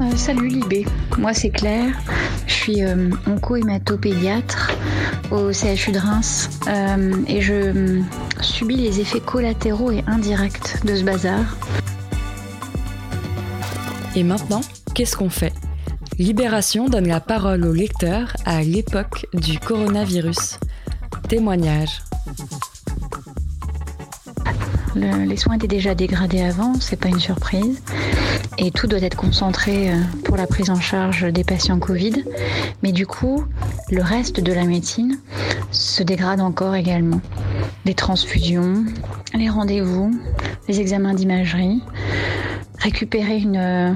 Euh, salut Libé, moi c'est Claire, je suis euh, onco-hématopédiatre au CHU de Reims euh, et je euh, subis les effets collatéraux et indirects de ce bazar. Et maintenant, qu'est-ce qu'on fait? Libération donne la parole au lecteur à l'époque du coronavirus. Témoignage. Le- les soins étaient déjà dégradés avant, c'est pas une surprise. Et tout doit être concentré euh, pour la prise en charge des patients Covid. Mais du coup, le reste de la médecine se dégrade encore également. Les transfusions, les rendez-vous, les examens d'imagerie, récupérer euh,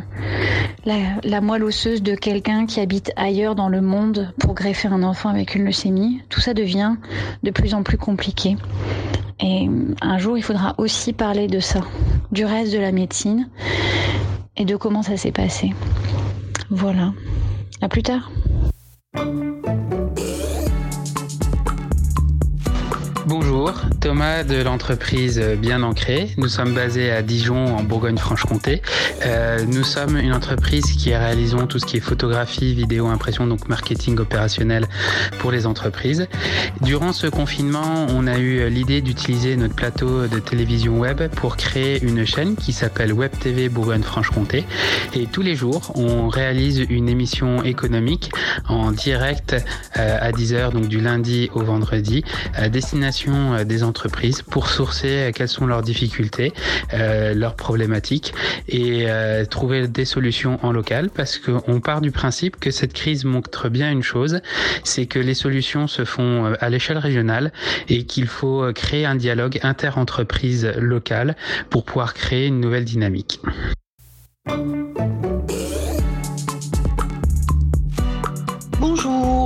la moelle osseuse de quelqu'un qui habite ailleurs dans le monde pour greffer un enfant avec une leucémie, tout ça devient de plus en plus compliqué. Et un jour, il faudra aussi parler de ça, du reste de la médecine et de comment ça s'est passé. Voilà. À plus tard. Bonjour, Thomas de l'entreprise Bien Ancré. Nous sommes basés à Dijon en Bourgogne-Franche-Comté. Euh, nous sommes une entreprise qui réalisons tout ce qui est photographie, vidéo, impression, donc marketing opérationnel pour les entreprises. Durant ce confinement, on a eu l'idée d'utiliser notre plateau de télévision web pour créer une chaîne qui s'appelle Web TV Bourgogne-Franche-Comté. Et tous les jours, on réalise une émission économique en direct euh, à 10h, donc du lundi au vendredi, euh, des entreprises pour sourcer euh, quelles sont leurs difficultés, euh, leurs problématiques et trouver des solutions en local parce qu'on part du principe que cette crise montre bien une chose, c'est que les solutions se font à l'échelle régionale et qu'il faut créer un dialogue inter-entreprise locale pour pouvoir créer une nouvelle dynamique.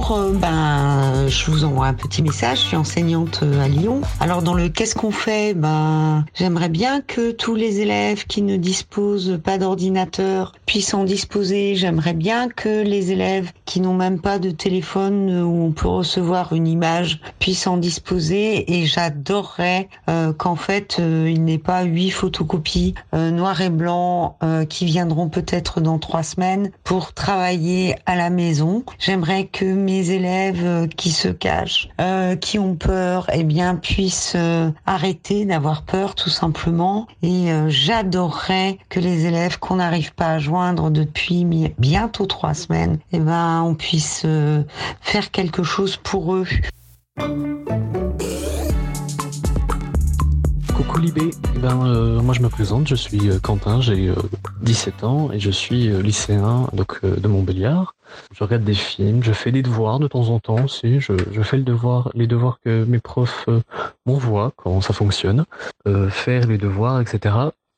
Ben, je vous envoie un petit message, je suis enseignante euh, à Lyon. Alors dans le qu'est-ce qu'on fait? Ben, j'aimerais bien que tous les élèves qui ne disposent pas d'ordinateur puissent en disposer. J'aimerais bien que les élèves qui n'ont même pas de téléphone euh, où on peut recevoir une image puissent en disposer et j'adorerais euh, qu'en fait euh, il n'ait pas huit photocopies euh, noir et blanc qui viendront peut-être dans trois semaines pour travailler à la maison. J'aimerais que mes élèves euh, qui se cachent, euh, qui ont peur, eh bien puissent euh, arrêter d'avoir peur tout simplement. Et j'adorerais que les élèves qu'on n'arrive pas à joindre depuis bientôt trois semaines, eh ben on puisse faire quelque chose pour eux. Coucou Libé, Eh ben, euh, moi je me présente, je suis euh, Quentin, j'ai euh, 17 ans et je suis euh, lycéen donc, euh, de Montbéliard. Je regarde des films, je fais des devoirs de temps en temps aussi, je, fais le devoir, les devoirs que mes profs euh, m'envoient quand ça fonctionne. Euh, faire les devoirs, etc.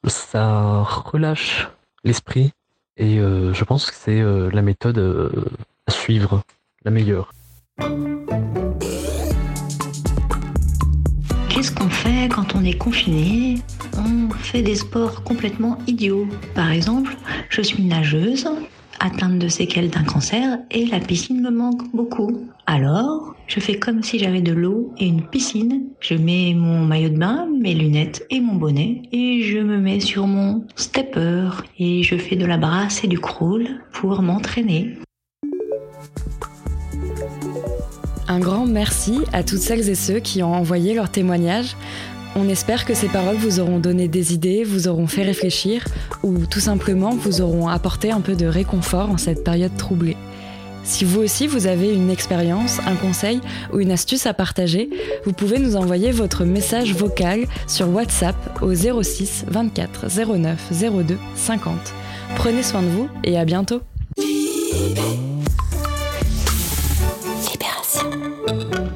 Ça relâche l'esprit et euh, je pense que c'est euh, la méthode euh, à suivre, la meilleure. Qu'est-ce qu'on fait quand on est confiné On fait des sports complètement idiots. Par exemple, je suis nageuse, atteinte de séquelles d'un cancer, et la piscine me manque beaucoup. Alors, je fais comme si j'avais de l'eau et une piscine. Je mets mon maillot de bain, mes lunettes et mon bonnet, et je me mets sur mon stepper, et je fais de la brasse et du crawl pour m'entraîner. Un grand merci à toutes celles et ceux qui ont envoyé leurs témoignages. On espère que ces paroles vous auront donné des idées, vous auront fait réfléchir ou tout simplement vous auront apporté un peu de réconfort en cette période troublée. Si vous aussi vous avez une expérience, un conseil ou une astuce à partager, vous pouvez nous envoyer votre message vocal sur WhatsApp au 06 24 09 02 50. Prenez soin de vous et à bientôt. Libération.